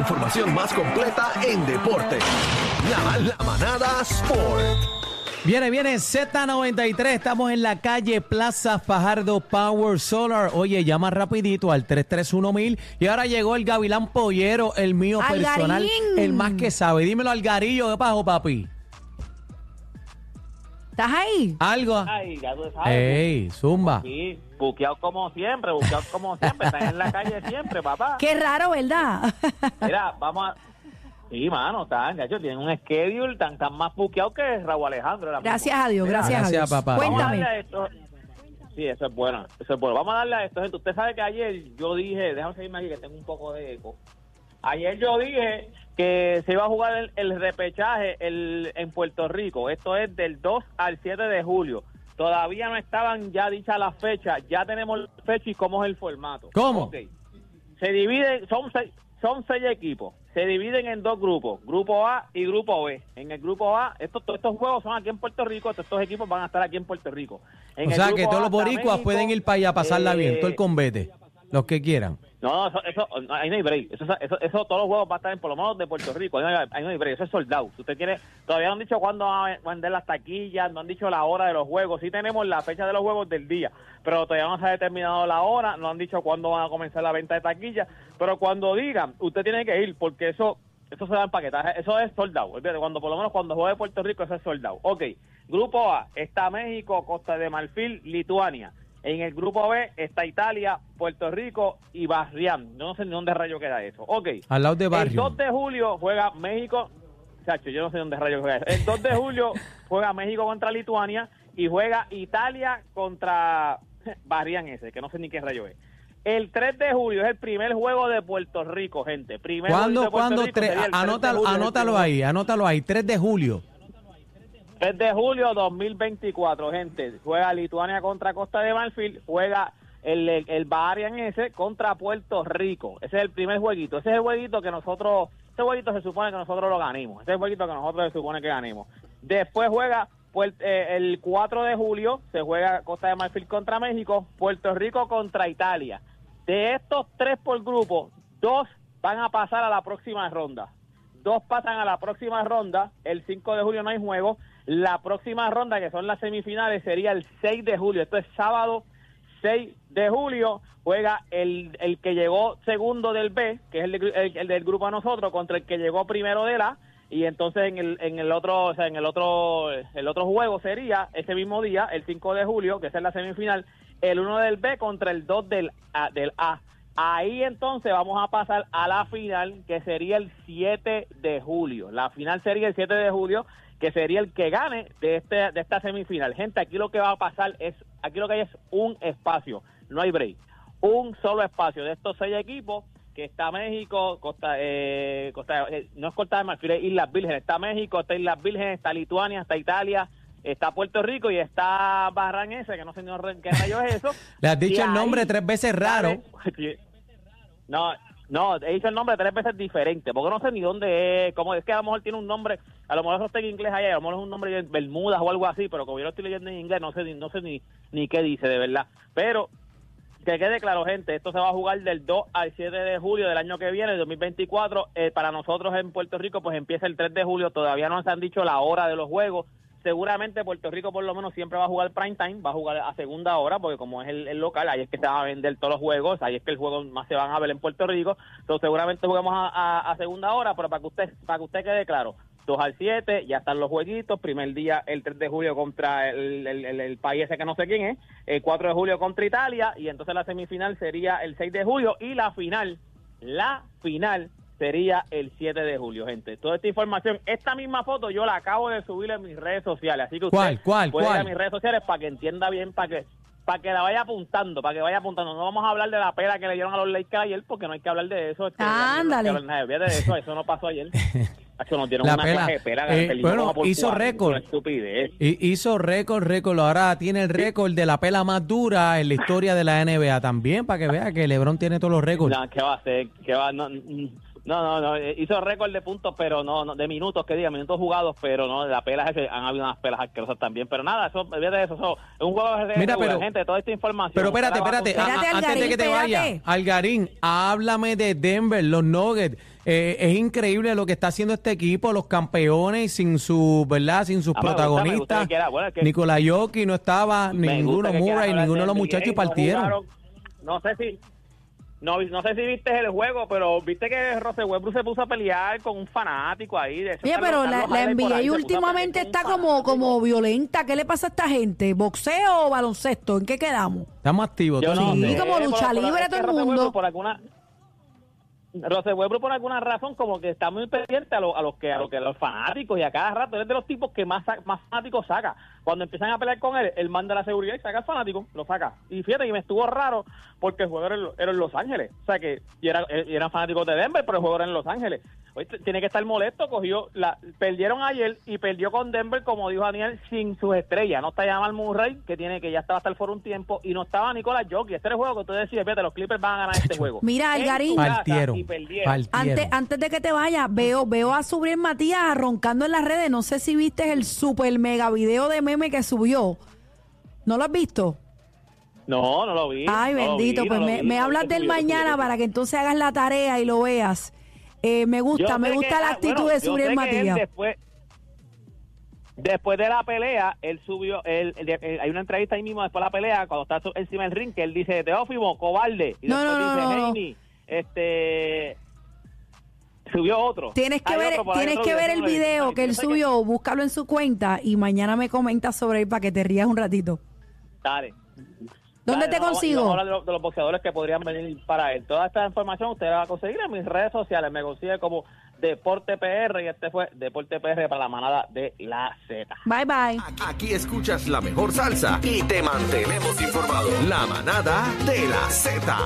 información más completa en deporte. La, la manada Sport. Viene, viene Z93, estamos en la calle Plaza Fajardo Power Solar. Oye, llama rapidito al 331000 y ahora llegó el Gavilán Pollero, el mío personal, Algarín. el más que sabe. Dímelo al garillo de bajo, papi. ¿Estás ahí? Algo. Ay, ya tú sabes. Ey, zumba. Sí, buqueado como siempre, buqueado como siempre. Están en la calle siempre, papá. Qué raro, ¿verdad? Mira, vamos a... Sí, mano, están, ya tienen un schedule tan, tan más buqueado que Raúl Alejandro. Gracias a Dios, gracias, Gracias, a Dios. papá. Cuéntame. darle a esto. Sí, eso es bueno, eso es bueno. Vamos a darle a esto, gente. Usted sabe que ayer yo dije, déjame seguirme aquí que tengo un poco de eco. Ayer yo dije que se iba a jugar el, el repechaje el, en Puerto Rico. Esto es del 2 al 7 de julio. Todavía no estaban ya dichas las fechas. Ya tenemos la fecha y cómo es el formato. ¿Cómo? Ok. Se dividen, son seis, son seis equipos. Se dividen en dos grupos, grupo A y grupo B. En el grupo A, estos, todos estos juegos son aquí en Puerto Rico, todos estos equipos van a estar aquí en Puerto Rico. En O sea que A todos los boricuas México, pueden ir para allá a pasarla bien, eh, todo el convete, los que quieran. No, eso, eso, ahí no hay break. Eso, eso, eso, todos los juegos van a estar en, por lo menos de Puerto Rico. Ahí no hay, ahí no break. Eso es soldado. Usted quiere, todavía no han dicho cuándo van a vender las taquillas, no han dicho la hora de los juegos. Sí tenemos la fecha de los juegos del día, pero todavía no se ha determinado la hora, no han dicho cuándo van a comenzar la venta de taquillas. Pero cuando digan, usted tiene que ir, porque eso eso se da en paquetaje, eso es soldado. Cuando por lo menos cuando juegue Puerto Rico, eso es soldado. Ok, grupo A está México, Costa de Marfil, Lituania. En el grupo B está Italia, Puerto Rico y Barrián. Yo no sé ni dónde rayo queda eso. Ok. Al lado de El Barrio. 2 de julio juega México. Chacho, yo no sé dónde rayo juega eso. El 2 de julio juega México contra Lituania y juega Italia contra Barrián ese, que no sé ni qué rayo es. El 3 de julio es el primer juego de Puerto Rico, gente. Primer ¿Cuándo, de Puerto cuándo? Rico Tres- sería el 3 de anótalo, el anótalo ahí, anótalo ahí, 3 de julio. 3 de julio 2024, gente. Juega Lituania contra Costa de Marfil, juega el, el, el Baharian ese contra Puerto Rico. Ese es el primer jueguito. Ese es el jueguito que nosotros, ese jueguito se supone que nosotros lo ganemos. Ese es el jueguito que nosotros se supone que ganemos. Después juega eh, el 4 de julio, se juega Costa de Marfil contra México, Puerto Rico contra Italia. De estos tres por grupo, dos van a pasar a la próxima ronda dos pasan a la próxima ronda. El 5 de julio no hay juego. La próxima ronda, que son las semifinales, sería el 6 de julio. Esto es sábado 6 de julio. Juega el, el que llegó segundo del B, que es el, el del grupo a nosotros, contra el que llegó primero del A. Y entonces en el, en el otro, o sea, en el otro, el otro juego sería ese mismo día, el 5 de julio, que es la semifinal, el 1 del B contra el 2 del A, del A. Ahí entonces vamos a pasar a la final, que sería el 7 de julio. La final sería el 7 de julio, que sería el que gane de este de esta semifinal. Gente, aquí lo que va a pasar es, aquí lo que hay es un espacio, no hay break. Un solo espacio de estos seis equipos, que está México, Costa, eh, Costa eh, no es Costa de Marfil, es Islas Vírgenes. Está México, está Islas Vírgenes, está Lituania, está Italia, está Puerto Rico y está Barran ese, que no sé ni qué rayo es eso. Le has dicho Y el nombre tres veces raro. No, no, he dicho el nombre tres veces diferente, porque no sé ni dónde es, como es que a lo mejor tiene un nombre, a lo mejor eso está en inglés allá, a lo mejor es un nombre de Bermudas o algo así, pero como yo lo estoy leyendo en inglés, no sé ni, no sé ni, ni qué dice de verdad. Pero que quede claro, gente, esto se va a jugar del 2 al 7 de julio del año que viene, el 2024. Eh, para nosotros en Puerto Rico, pues empieza el 3 de julio. Todavía no se han dicho la hora de los juegos. Seguramente Puerto Rico, por lo menos, siempre va a jugar prime time, va a jugar a segunda hora, porque como es el, local, ahí es que se van a vender todos los juegos, ahí es que el juego más se van a ver en Puerto Rico. Entonces, seguramente juguemos a, a- a segunda hora, pero para que usted para que usted quede claro, 2 al 7, ya están los jueguitos. Primer día, el 3 de julio contra el, el, el- el país ese que no sé quién es. El 4 de julio contra Italia. Y entonces la semifinal sería el 6 de julio. Y la final, la final sería el 7 de julio, gente. Toda esta información, esta misma foto yo la acabo de subir en mis redes sociales. Así que usted ¿Cuál, cuál, puede ir cuál? a mis redes sociales para que entienda bien, para que para que la vaya apuntando, para que vaya apuntando. No vamos a hablar de la pela que le dieron a los Lakers ayer, porque no hay que hablar de eso. Este, Ándale. No hay que hablar de eso, eso no pasó ayer. Eso nos dieron La una pela. de pela, Eh, bueno, hizo récord. una estupidez. Y hizo récord, récord. Ahora tiene el récord de la pela más dura en la historia de la NBA también, para que vea que LeBron tiene todos los récords. No, ¿qué va a hacer? ¿Qué va? No, mm, No, no, no, eh, hizo récord de puntos, pero no, no, de minutos, que diga, minutos jugados, pero no, de la pela ese, han habido unas pelas asquerosas también, pero nada, eso, de eso, eso es un juego de Mira, pero- gente, toda esta información. Pero espérate, a espérate, a- Espérate, a- antes de que te espérate. vaya, Algarín, háblame de Denver, los Nuggets. Eh, es increíble lo que está haciendo este equipo, los campeones sin su, ¿verdad? Sin sus Ah, protagonistas. que quiera, bueno, es que- Nikola Jokic no estaba, ninguno Murray, ninguno de los muchachos y no partieron. jugaron. No sé si no, no sé si viste el juego, pero viste que Rose Westbrook se puso a pelear con un fanático ahí. De Oye, pero la, la NBA ahí, a últimamente está como, como violenta. ¿Qué le pasa a esta gente? ¿Boxeo o baloncesto? ¿En qué quedamos? Estamos activos. Yo no Sí, sé, como lucha por- libre es todo el mundo. Westbrook por alguna Rose Westbrook por alguna razón como que está muy pendiente a, lo- a los que a los que los fanáticos y a cada rato él es de los tipos que más más fanáticos saca. Cuando empiezan a pelear con él, él manda la seguridad y saca al fanático, lo saca. Y fíjate que me estuvo raro porque el juego era, en Los Ángeles, o sea que y era eran fanáticos de Denver, pero el juego era en Los Ángeles. Tiene que estar molesto, cogió la perdieron ayer y perdió con Denver como dijo Daniel sin sus estrellas. No está Jamal Murray que tiene que ya estaba hasta el foro un tiempo y no estaba Nicolás Jokic. Este era el juego que tú decías, fíjate, los Clippers van a ganar este juego. Mira, Algarín. Partieron. y perdieron. partieron. Antes, antes de que te vayas, veo, veo a Subriel Matías roncando en las redes. No sé si viste el super mega video de meme que subió. ¿No lo has visto? No, no lo vi. Ay, no bendito. vi, pues no me, vi, me no hablas del mañana para que entonces hagas la tarea y lo veas. Eh, me gusta, me gusta que- la ah, actitud bueno, de él Matías. Después, después de la pelea, él subió, él, él- él- hay una entrevista ahí mismo después de la pelea, cuando está encima del ring, que él dice, Teófimo, cobarde. Y No, después no, no, dice, este... Subió otro. Tienes que Hay ver, tienes que ver el video que él subió, búscalo en su cuenta y mañana me comentas sobre él para que te rías un ratito. Dale. ¿Dónde Dale, te vamos- consigo? Vamos a hablar de los, de los boxeadores que podrían venir para él. Toda esta información usted la va a conseguir en mis redes sociales. Me consigue como Deporte PR y este fue Deporte PR para la manada de la Z. Bye bye. Aquí escuchas la mejor salsa y te mantenemos informado. La manada de la Z.